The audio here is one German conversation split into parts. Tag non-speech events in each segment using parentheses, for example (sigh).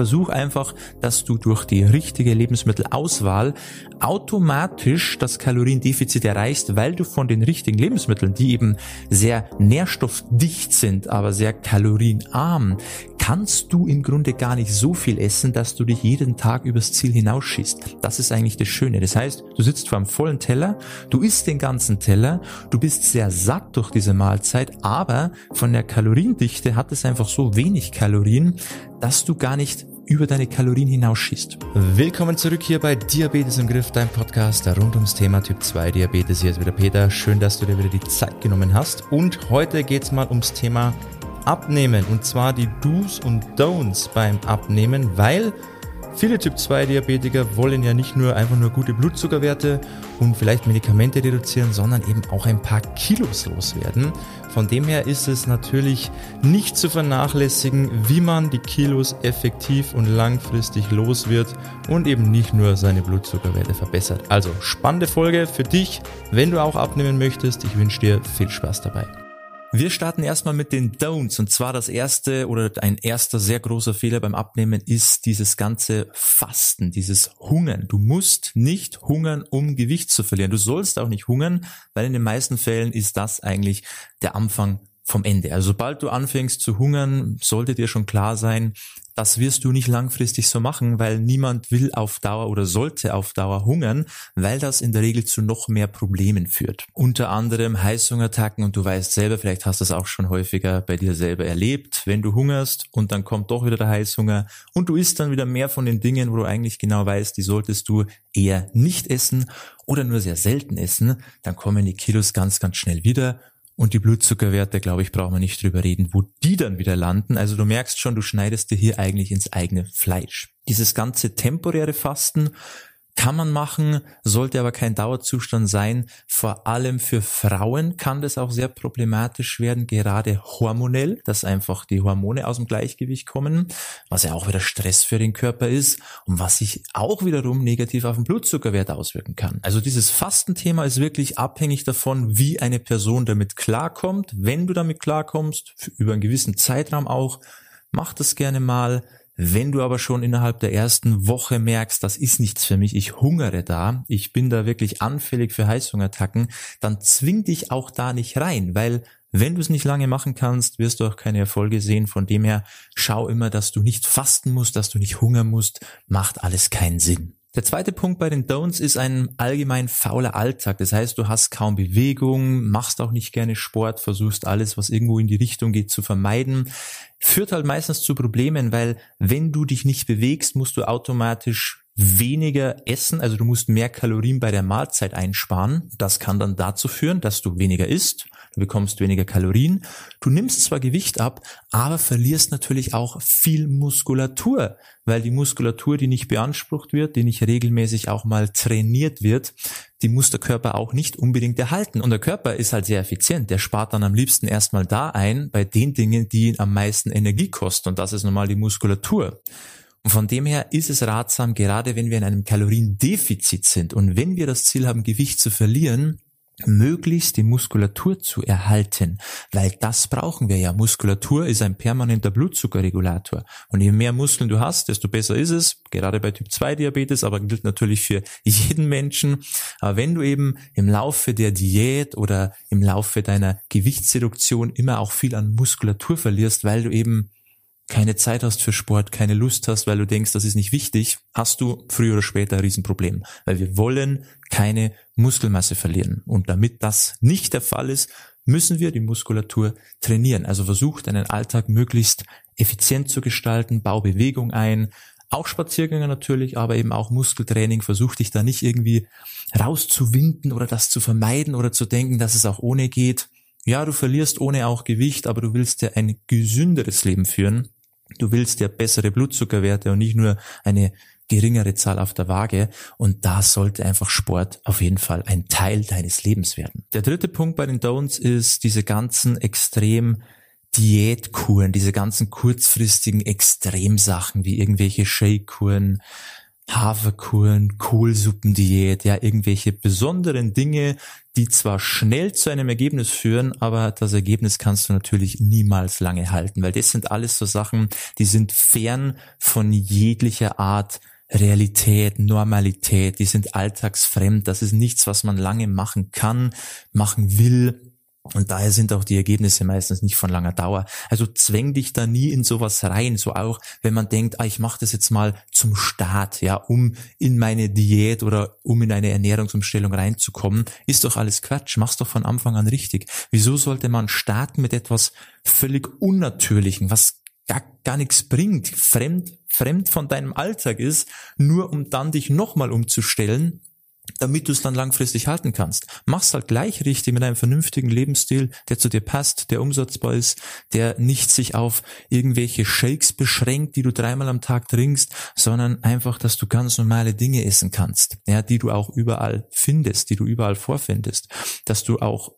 Versuch einfach, dass du durch die richtige Lebensmittelauswahl automatisch das Kaloriendefizit erreichst, weil du von den richtigen Lebensmitteln, die eben sehr nährstoffdicht sind, aber sehr kalorienarm, kannst du im Grunde gar nicht so viel essen, dass du dich jeden Tag übers Ziel hinausschießt. Das ist eigentlich das Schöne. Das heißt, du sitzt vor einem vollen Teller, du isst den ganzen Teller, du bist sehr satt durch diese Mahlzeit, aber von der Kaloriendichte hat es einfach so wenig Kalorien, dass du gar nicht über deine Kalorien hinausschießt. Willkommen zurück hier bei Diabetes im Griff, dein Podcast rund ums Thema Typ 2 Diabetes. Hier ist wieder Peter. Schön, dass du dir wieder die Zeit genommen hast. Und heute geht's mal ums Thema Abnehmen. Und zwar die Do's und Don'ts beim Abnehmen, weil Viele Typ-2-Diabetiker wollen ja nicht nur einfach nur gute Blutzuckerwerte und vielleicht Medikamente reduzieren, sondern eben auch ein paar Kilos loswerden. Von dem her ist es natürlich nicht zu vernachlässigen, wie man die Kilos effektiv und langfristig los wird und eben nicht nur seine Blutzuckerwerte verbessert. Also spannende Folge für dich, wenn du auch abnehmen möchtest. Ich wünsche dir viel Spaß dabei. Wir starten erstmal mit den Don'ts. Und zwar das erste oder ein erster sehr großer Fehler beim Abnehmen ist dieses ganze Fasten, dieses Hungern. Du musst nicht hungern, um Gewicht zu verlieren. Du sollst auch nicht hungern, weil in den meisten Fällen ist das eigentlich der Anfang vom Ende. Also sobald du anfängst zu hungern, sollte dir schon klar sein, das wirst du nicht langfristig so machen, weil niemand will auf Dauer oder sollte auf Dauer hungern, weil das in der Regel zu noch mehr Problemen führt. Unter anderem Heißhungerattacken und du weißt selber, vielleicht hast du das auch schon häufiger bei dir selber erlebt, wenn du hungerst und dann kommt doch wieder der Heißhunger und du isst dann wieder mehr von den Dingen, wo du eigentlich genau weißt, die solltest du eher nicht essen oder nur sehr selten essen, dann kommen die Kilos ganz, ganz schnell wieder und die Blutzuckerwerte, glaube ich, brauchen wir nicht drüber reden, wo die dann wieder landen. Also du merkst schon, du schneidest dir hier eigentlich ins eigene Fleisch. Dieses ganze temporäre Fasten kann man machen, sollte aber kein Dauerzustand sein. Vor allem für Frauen kann das auch sehr problematisch werden, gerade hormonell, dass einfach die Hormone aus dem Gleichgewicht kommen, was ja auch wieder Stress für den Körper ist und was sich auch wiederum negativ auf den Blutzuckerwert auswirken kann. Also dieses Fastenthema ist wirklich abhängig davon, wie eine Person damit klarkommt. Wenn du damit klarkommst, über einen gewissen Zeitraum auch, mach das gerne mal wenn du aber schon innerhalb der ersten Woche merkst, das ist nichts für mich, ich hungere da, ich bin da wirklich anfällig für Heißhungerattacken, dann zwing dich auch da nicht rein, weil wenn du es nicht lange machen kannst, wirst du auch keine Erfolge sehen. Von dem her schau immer, dass du nicht fasten musst, dass du nicht hungern musst, macht alles keinen Sinn. Der zweite Punkt bei den Don'ts ist ein allgemein fauler Alltag. Das heißt, du hast kaum Bewegung, machst auch nicht gerne Sport, versuchst alles, was irgendwo in die Richtung geht, zu vermeiden. Führt halt meistens zu Problemen, weil wenn du dich nicht bewegst, musst du automatisch weniger essen, also du musst mehr Kalorien bei der Mahlzeit einsparen. Das kann dann dazu führen, dass du weniger isst du bekommst weniger Kalorien, du nimmst zwar Gewicht ab, aber verlierst natürlich auch viel Muskulatur, weil die Muskulatur, die nicht beansprucht wird, die nicht regelmäßig auch mal trainiert wird, die muss der Körper auch nicht unbedingt erhalten. Und der Körper ist halt sehr effizient. Der spart dann am liebsten erstmal da ein, bei den Dingen, die ihn am meisten Energie kosten. Und das ist normal die Muskulatur. Und von dem her ist es ratsam, gerade wenn wir in einem Kaloriendefizit sind und wenn wir das Ziel haben, Gewicht zu verlieren, möglichst die Muskulatur zu erhalten, weil das brauchen wir ja. Muskulatur ist ein permanenter Blutzuckerregulator. Und je mehr Muskeln du hast, desto besser ist es, gerade bei Typ 2 Diabetes, aber gilt natürlich für jeden Menschen. Aber wenn du eben im Laufe der Diät oder im Laufe deiner Gewichtsreduktion immer auch viel an Muskulatur verlierst, weil du eben keine Zeit hast für Sport, keine Lust hast, weil du denkst, das ist nicht wichtig, hast du früher oder später ein Riesenproblem. Weil wir wollen keine Muskelmasse verlieren. Und damit das nicht der Fall ist, müssen wir die Muskulatur trainieren. Also versuch deinen Alltag möglichst effizient zu gestalten, bau Bewegung ein, auch Spaziergänge natürlich, aber eben auch Muskeltraining. Versuch dich da nicht irgendwie rauszuwinden oder das zu vermeiden oder zu denken, dass es auch ohne geht. Ja, du verlierst ohne auch Gewicht, aber du willst ja ein gesünderes Leben führen. Du willst ja bessere Blutzuckerwerte und nicht nur eine geringere Zahl auf der Waage. Und da sollte einfach Sport auf jeden Fall ein Teil deines Lebens werden. Der dritte Punkt bei den Don'ts ist diese ganzen extrem Diätkuren, diese ganzen kurzfristigen Extremsachen wie irgendwelche Shake-Kuren, Haferkuren, Kohlsuppendiät, ja, irgendwelche besonderen Dinge, die zwar schnell zu einem Ergebnis führen, aber das Ergebnis kannst du natürlich niemals lange halten, weil das sind alles so Sachen, die sind fern von jeglicher Art Realität, Normalität, die sind alltagsfremd, das ist nichts, was man lange machen kann, machen will, und daher sind auch die Ergebnisse meistens nicht von langer Dauer. Also zwäng dich da nie in sowas rein. So auch, wenn man denkt, ah, ich mache das jetzt mal zum Start, ja, um in meine Diät oder um in eine Ernährungsumstellung reinzukommen, ist doch alles Quatsch. Mach's doch von Anfang an richtig. Wieso sollte man starten mit etwas völlig Unnatürlichen, was gar, gar nichts bringt, fremd, fremd von deinem Alltag ist, nur um dann dich nochmal umzustellen damit du es dann langfristig halten kannst. Mach's halt gleich richtig mit einem vernünftigen Lebensstil, der zu dir passt, der umsatzbar ist, der nicht sich auf irgendwelche Shakes beschränkt, die du dreimal am Tag trinkst, sondern einfach, dass du ganz normale Dinge essen kannst, ja, die du auch überall findest, die du überall vorfindest, dass du auch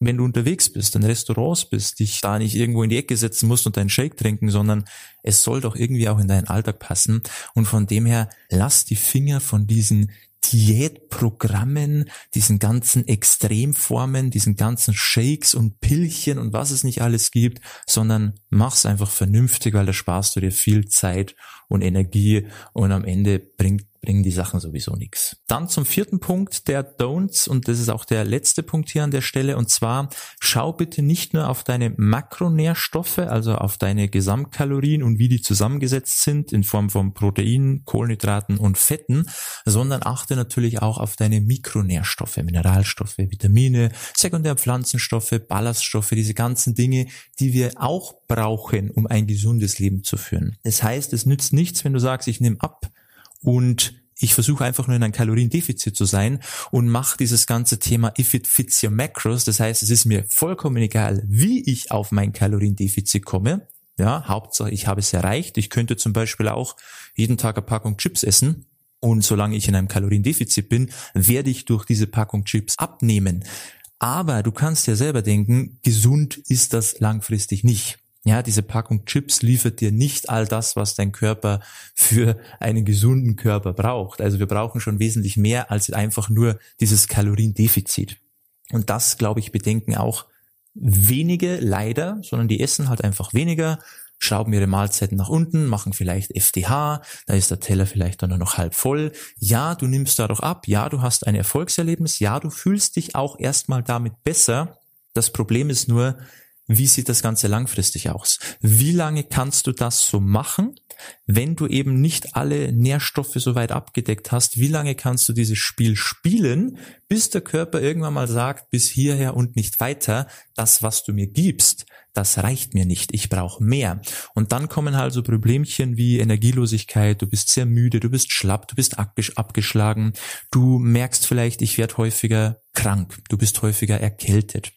wenn du unterwegs bist, in Restaurants bist, dich da nicht irgendwo in die Ecke setzen musst und deinen Shake trinken, sondern es soll doch irgendwie auch in deinen Alltag passen. Und von dem her, lass die Finger von diesen Diätprogrammen, diesen ganzen Extremformen, diesen ganzen Shakes und Pillchen und was es nicht alles gibt, sondern mach's einfach vernünftig, weil da sparst du dir viel Zeit und Energie und am Ende bringt bringen die Sachen sowieso nichts. Dann zum vierten Punkt der Don'ts und das ist auch der letzte Punkt hier an der Stelle und zwar schau bitte nicht nur auf deine Makronährstoffe, also auf deine Gesamtkalorien und wie die zusammengesetzt sind in Form von Proteinen, Kohlenhydraten und Fetten, sondern achte natürlich auch auf deine Mikronährstoffe, Mineralstoffe, Vitamine, Sekundärpflanzenstoffe, Ballaststoffe, diese ganzen Dinge, die wir auch brauchen, um ein gesundes Leben zu führen. Das heißt, es nützt nichts, wenn du sagst, ich nehme ab, und ich versuche einfach nur in ein Kaloriendefizit zu sein und mache dieses ganze Thema if it fits your macros. Das heißt, es ist mir vollkommen egal, wie ich auf mein Kaloriendefizit komme. Ja, Hauptsache, ich habe es erreicht. Ich könnte zum Beispiel auch jeden Tag eine Packung Chips essen. Und solange ich in einem Kaloriendefizit bin, werde ich durch diese Packung Chips abnehmen. Aber du kannst ja selber denken, gesund ist das langfristig nicht. Ja, diese Packung Chips liefert dir nicht all das, was dein Körper für einen gesunden Körper braucht. Also wir brauchen schon wesentlich mehr als einfach nur dieses Kaloriendefizit. Und das, glaube ich, bedenken auch wenige leider, sondern die essen halt einfach weniger, schrauben ihre Mahlzeiten nach unten, machen vielleicht FDH, da ist der Teller vielleicht dann nur noch halb voll. Ja, du nimmst dadurch ab, ja, du hast ein Erfolgserlebnis, ja, du fühlst dich auch erstmal damit besser. Das Problem ist nur, wie sieht das Ganze langfristig aus? Wie lange kannst du das so machen, wenn du eben nicht alle Nährstoffe so weit abgedeckt hast? Wie lange kannst du dieses Spiel spielen, bis der Körper irgendwann mal sagt, bis hierher und nicht weiter, das, was du mir gibst, das reicht mir nicht, ich brauche mehr. Und dann kommen halt so Problemchen wie Energielosigkeit, du bist sehr müde, du bist schlapp, du bist abgeschlagen, du merkst vielleicht, ich werde häufiger krank, du bist häufiger erkältet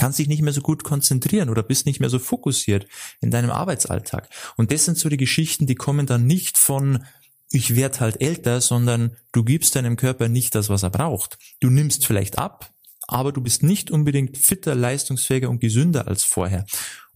kannst dich nicht mehr so gut konzentrieren oder bist nicht mehr so fokussiert in deinem Arbeitsalltag. Und das sind so die Geschichten, die kommen dann nicht von ich werde halt älter, sondern du gibst deinem Körper nicht das, was er braucht. Du nimmst vielleicht ab, aber du bist nicht unbedingt fitter, leistungsfähiger und gesünder als vorher.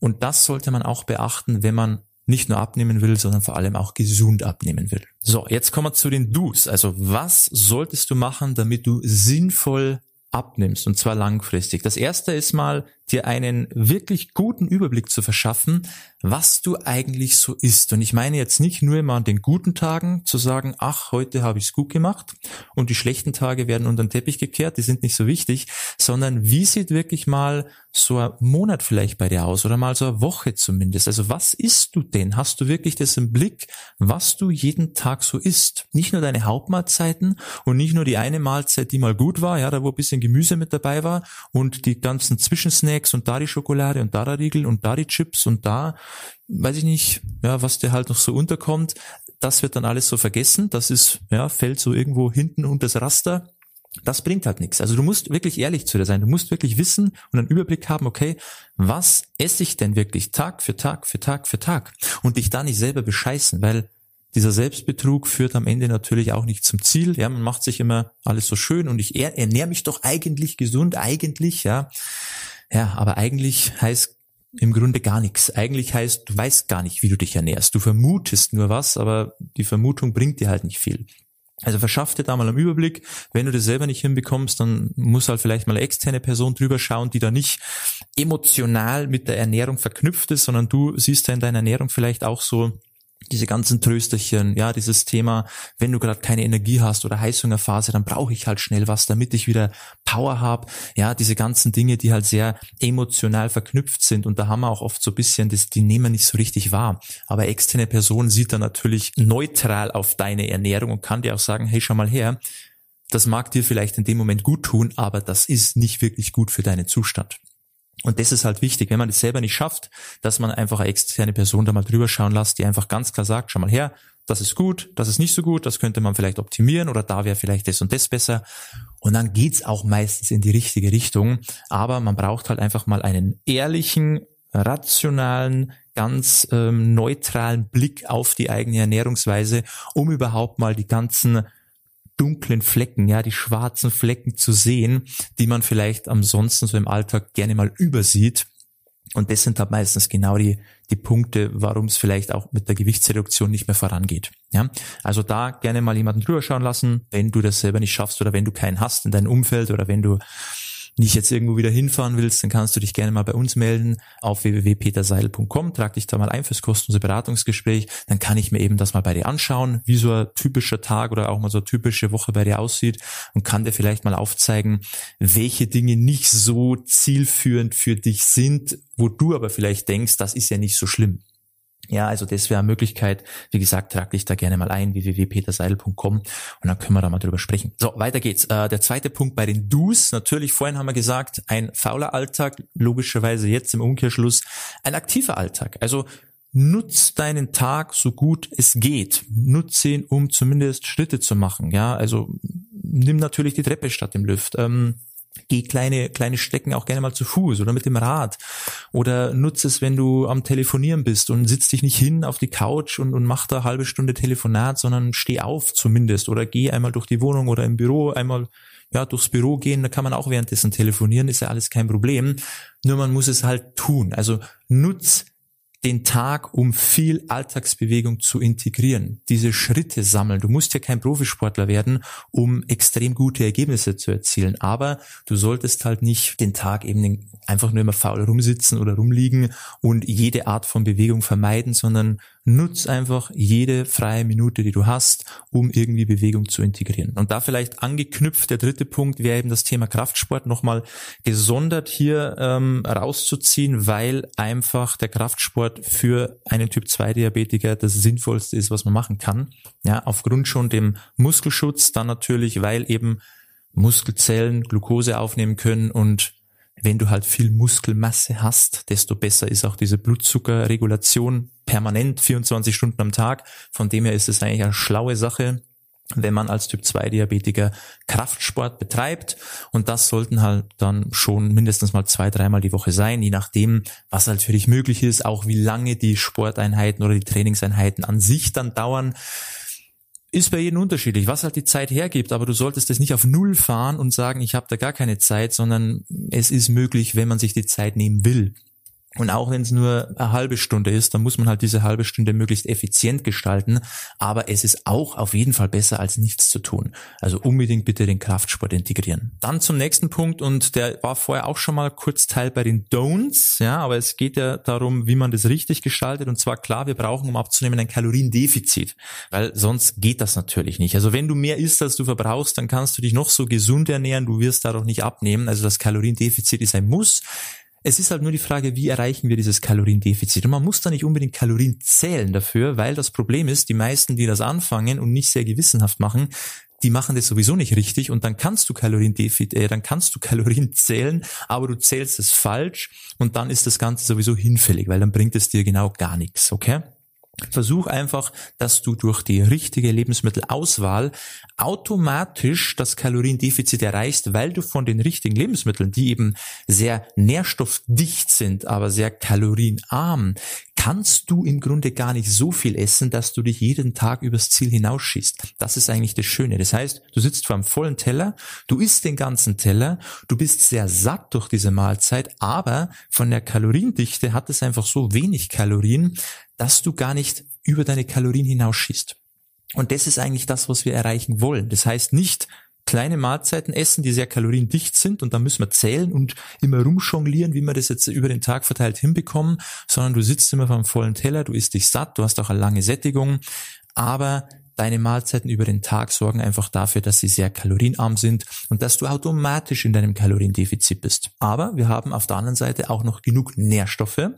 Und das sollte man auch beachten, wenn man nicht nur abnehmen will, sondern vor allem auch gesund abnehmen will. So, jetzt kommen wir zu den Do's. Also was solltest du machen, damit du sinnvoll abnimmst und zwar langfristig. Das erste ist mal, dir einen wirklich guten Überblick zu verschaffen, was du eigentlich so isst. Und ich meine jetzt nicht nur immer an den guten Tagen zu sagen, ach, heute habe ich es gut gemacht und die schlechten Tage werden unter den Teppich gekehrt, die sind nicht so wichtig, sondern wie sieht wirklich mal so ein Monat vielleicht bei dir aus oder mal so eine Woche zumindest. Also was isst du denn? Hast du wirklich das im Blick, was du jeden Tag so isst? Nicht nur deine Hauptmahlzeiten und nicht nur die eine Mahlzeit, die mal gut war, ja, da wo ein bisschen Gemüse mit dabei war und die ganzen Zwischensnacks und da die Schokolade und da der Riegel und da die Chips und da, weiß ich nicht, ja, was dir halt noch so unterkommt. Das wird dann alles so vergessen. Das ist, ja, fällt so irgendwo hinten unter das Raster das bringt halt nichts. Also du musst wirklich ehrlich zu dir sein. Du musst wirklich wissen und einen Überblick haben, okay, was esse ich denn wirklich Tag für Tag für Tag für Tag? Und dich da nicht selber bescheißen, weil dieser Selbstbetrug führt am Ende natürlich auch nicht zum Ziel. Ja, man macht sich immer alles so schön und ich ernähre mich doch eigentlich gesund, eigentlich, ja. Ja, aber eigentlich heißt im Grunde gar nichts. Eigentlich heißt, du weißt gar nicht, wie du dich ernährst. Du vermutest nur was, aber die Vermutung bringt dir halt nicht viel. Also verschaff dir da mal einen Überblick. Wenn du das selber nicht hinbekommst, dann muss halt vielleicht mal eine externe Person drüber schauen, die da nicht emotional mit der Ernährung verknüpft ist, sondern du siehst ja in deiner Ernährung vielleicht auch so diese ganzen Trösterchen, ja, dieses Thema, wenn du gerade keine Energie hast oder Heißhungerphase, dann brauche ich halt schnell was, damit ich wieder Power habe. Ja, diese ganzen Dinge, die halt sehr emotional verknüpft sind und da haben wir auch oft so ein bisschen, das, die nehmen wir nicht so richtig wahr. Aber externe Person sieht dann natürlich neutral auf deine Ernährung und kann dir auch sagen, hey, schau mal her, das mag dir vielleicht in dem Moment gut tun, aber das ist nicht wirklich gut für deinen Zustand. Und das ist halt wichtig, wenn man das selber nicht schafft, dass man einfach eine externe Person da mal drüber schauen lässt, die einfach ganz klar sagt, schau mal her, das ist gut, das ist nicht so gut, das könnte man vielleicht optimieren oder da wäre vielleicht das und das besser. Und dann geht's auch meistens in die richtige Richtung. Aber man braucht halt einfach mal einen ehrlichen, rationalen, ganz ähm, neutralen Blick auf die eigene Ernährungsweise, um überhaupt mal die ganzen dunklen Flecken, ja, die schwarzen Flecken zu sehen, die man vielleicht ansonsten so im Alltag gerne mal übersieht. Und das sind halt meistens genau die, die Punkte, warum es vielleicht auch mit der Gewichtsreduktion nicht mehr vorangeht. Ja, also da gerne mal jemanden drüber schauen lassen, wenn du das selber nicht schaffst oder wenn du keinen hast in deinem Umfeld oder wenn du nicht jetzt irgendwo wieder hinfahren willst, dann kannst du dich gerne mal bei uns melden auf www.peterseil.com, trag dich da mal ein fürs kostenlose Beratungsgespräch, dann kann ich mir eben das mal bei dir anschauen, wie so ein typischer Tag oder auch mal so eine typische Woche bei dir aussieht und kann dir vielleicht mal aufzeigen, welche Dinge nicht so zielführend für dich sind, wo du aber vielleicht denkst, das ist ja nicht so schlimm. Ja, also das wäre eine Möglichkeit. Wie gesagt, trag dich da gerne mal ein, www.peterseidel.com und dann können wir da mal drüber sprechen. So, weiter geht's. Äh, der zweite Punkt bei den Do's. Natürlich, vorhin haben wir gesagt, ein fauler Alltag, logischerweise jetzt im Umkehrschluss ein aktiver Alltag. Also nutz deinen Tag so gut es geht. Nutz ihn, um zumindest Schritte zu machen. Ja, also nimm natürlich die Treppe statt dem Lift. Ähm, Geh kleine, kleine Strecken auch gerne mal zu Fuß oder mit dem Rad. Oder nutze es, wenn du am Telefonieren bist und sitz dich nicht hin auf die Couch und, und mach da halbe Stunde Telefonat, sondern steh auf zumindest oder geh einmal durch die Wohnung oder im Büro einmal ja, durchs Büro gehen, da kann man auch währenddessen telefonieren, ist ja alles kein Problem. Nur man muss es halt tun. Also nutz den Tag, um viel Alltagsbewegung zu integrieren, diese Schritte sammeln. Du musst ja kein Profisportler werden, um extrem gute Ergebnisse zu erzielen, aber du solltest halt nicht den Tag eben einfach nur immer faul rumsitzen oder rumliegen und jede Art von Bewegung vermeiden, sondern nutz einfach jede freie Minute, die du hast, um irgendwie Bewegung zu integrieren. Und da vielleicht angeknüpft, der dritte Punkt wäre eben das Thema Kraftsport nochmal gesondert hier ähm, rauszuziehen, weil einfach der Kraftsport für einen Typ 2 Diabetiker das Sinnvollste ist, was man machen kann. Ja, aufgrund schon dem Muskelschutz, dann natürlich, weil eben Muskelzellen Glucose aufnehmen können und wenn du halt viel Muskelmasse hast, desto besser ist auch diese Blutzuckerregulation permanent 24 Stunden am Tag. Von dem her ist es eigentlich eine schlaue Sache, wenn man als Typ 2 Diabetiker Kraftsport betreibt. Und das sollten halt dann schon mindestens mal zwei, dreimal die Woche sein, je nachdem, was halt für dich möglich ist, auch wie lange die Sporteinheiten oder die Trainingseinheiten an sich dann dauern ist bei jedem unterschiedlich, was halt die Zeit hergibt, aber du solltest das nicht auf Null fahren und sagen, ich habe da gar keine Zeit, sondern es ist möglich, wenn man sich die Zeit nehmen will. Und auch wenn es nur eine halbe Stunde ist, dann muss man halt diese halbe Stunde möglichst effizient gestalten. Aber es ist auch auf jeden Fall besser, als nichts zu tun. Also unbedingt bitte den Kraftsport integrieren. Dann zum nächsten Punkt und der war vorher auch schon mal kurz Teil bei den Don'ts. Ja, aber es geht ja darum, wie man das richtig gestaltet. Und zwar klar, wir brauchen, um abzunehmen, ein Kaloriendefizit. Weil sonst geht das natürlich nicht. Also wenn du mehr isst, als du verbrauchst, dann kannst du dich noch so gesund ernähren. Du wirst dadurch nicht abnehmen. Also das Kaloriendefizit ist ein Muss. Es ist halt nur die Frage, wie erreichen wir dieses Kaloriendefizit? Und man muss da nicht unbedingt Kalorien zählen dafür, weil das Problem ist, die meisten, die das anfangen und nicht sehr gewissenhaft machen, die machen das sowieso nicht richtig und dann kannst du Kaloriendefizit, äh, dann kannst du (laughs) Kalorien zählen, aber du zählst es falsch und dann ist das Ganze sowieso hinfällig, weil dann bringt es dir genau gar nichts, okay? Versuch einfach, dass du durch die richtige Lebensmittelauswahl automatisch das Kaloriendefizit erreichst, weil du von den richtigen Lebensmitteln, die eben sehr nährstoffdicht sind, aber sehr kalorienarm, kannst du im Grunde gar nicht so viel essen, dass du dich jeden Tag übers Ziel hinausschießt. Das ist eigentlich das Schöne. Das heißt, du sitzt vor einem vollen Teller, du isst den ganzen Teller, du bist sehr satt durch diese Mahlzeit, aber von der Kaloriendichte hat es einfach so wenig Kalorien, dass du gar nicht über deine Kalorien hinausschießt. Und das ist eigentlich das, was wir erreichen wollen. Das heißt nicht kleine Mahlzeiten essen, die sehr kaloriendicht sind und da müssen wir zählen und immer rumjonglieren, wie wir das jetzt über den Tag verteilt hinbekommen, sondern du sitzt immer vom vollen Teller, du isst dich satt, du hast auch eine lange Sättigung, aber deine Mahlzeiten über den Tag sorgen einfach dafür, dass sie sehr kalorienarm sind und dass du automatisch in deinem Kaloriendefizit bist. Aber wir haben auf der anderen Seite auch noch genug Nährstoffe,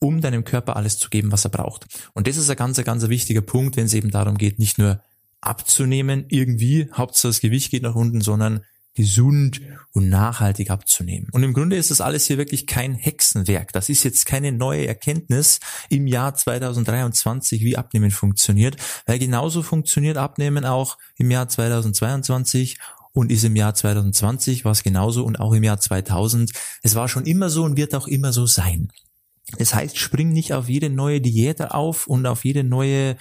um deinem Körper alles zu geben, was er braucht. Und das ist ein ganz, ganz wichtiger Punkt, wenn es eben darum geht, nicht nur abzunehmen, irgendwie, Hauptsache das Gewicht geht nach unten, sondern gesund und nachhaltig abzunehmen. Und im Grunde ist das alles hier wirklich kein Hexenwerk. Das ist jetzt keine neue Erkenntnis im Jahr 2023, wie Abnehmen funktioniert, weil genauso funktioniert Abnehmen auch im Jahr 2022 und ist im Jahr 2020 war es genauso und auch im Jahr 2000. Es war schon immer so und wird auch immer so sein. Das heißt, spring nicht auf jede neue Diät auf und auf jede neue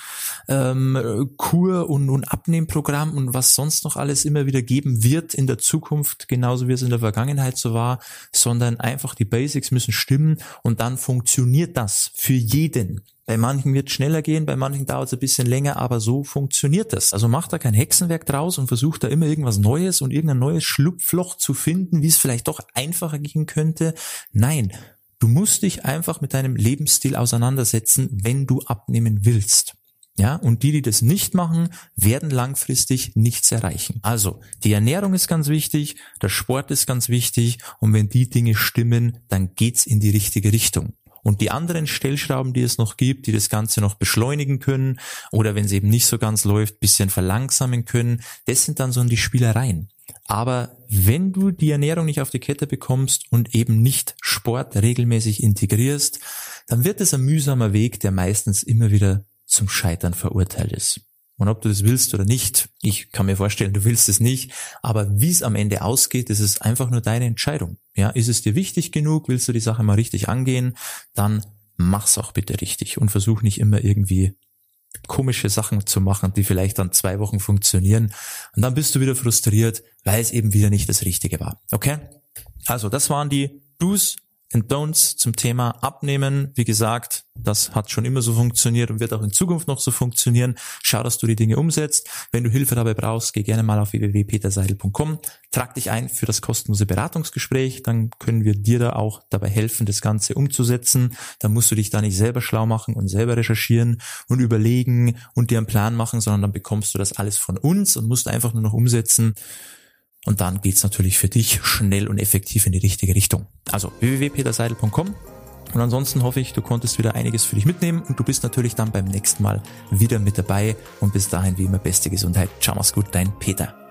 ähm, Kur und, und Abnehmprogramm und was sonst noch alles immer wieder geben wird in der Zukunft, genauso wie es in der Vergangenheit so war, sondern einfach die Basics müssen stimmen und dann funktioniert das für jeden. Bei manchen wird schneller gehen, bei manchen dauert es ein bisschen länger, aber so funktioniert das. Also mach da kein Hexenwerk draus und versuch da immer irgendwas Neues und irgendein neues Schlupfloch zu finden, wie es vielleicht doch einfacher gehen könnte. Nein, Du musst dich einfach mit deinem Lebensstil auseinandersetzen, wenn du abnehmen willst. Ja, und die, die das nicht machen, werden langfristig nichts erreichen. Also, die Ernährung ist ganz wichtig, der Sport ist ganz wichtig und wenn die Dinge stimmen, dann geht's in die richtige Richtung. Und die anderen Stellschrauben, die es noch gibt, die das Ganze noch beschleunigen können oder wenn es eben nicht so ganz läuft, bisschen verlangsamen können, das sind dann so die Spielereien. Aber wenn du die Ernährung nicht auf die Kette bekommst und eben nicht Sport regelmäßig integrierst, dann wird es ein mühsamer Weg, der meistens immer wieder zum Scheitern verurteilt ist. Und ob du das willst oder nicht, ich kann mir vorstellen, du willst es nicht, aber wie es am Ende ausgeht, das ist einfach nur deine Entscheidung. Ja, ist es dir wichtig genug, willst du die Sache mal richtig angehen, dann mach's auch bitte richtig und versuch nicht immer irgendwie komische Sachen zu machen, die vielleicht dann zwei Wochen funktionieren. Und dann bist du wieder frustriert, weil es eben wieder nicht das Richtige war. Okay? Also, das waren die Do's and Don'ts zum Thema Abnehmen. Wie gesagt, das hat schon immer so funktioniert und wird auch in Zukunft noch so funktionieren. Schau, dass du die Dinge umsetzt. Wenn du Hilfe dabei brauchst, geh gerne mal auf www.peterseidel.com, trag dich ein für das kostenlose Beratungsgespräch, dann können wir dir da auch dabei helfen, das Ganze umzusetzen. Dann musst du dich da nicht selber schlau machen und selber recherchieren und überlegen und dir einen Plan machen, sondern dann bekommst du das alles von uns und musst einfach nur noch umsetzen. Und dann geht's natürlich für dich schnell und effektiv in die richtige Richtung. Also www.peterseidel.com und ansonsten hoffe ich, du konntest wieder einiges für dich mitnehmen und du bist natürlich dann beim nächsten Mal wieder mit dabei und bis dahin wie immer beste Gesundheit. Ciao, mach's gut, dein Peter.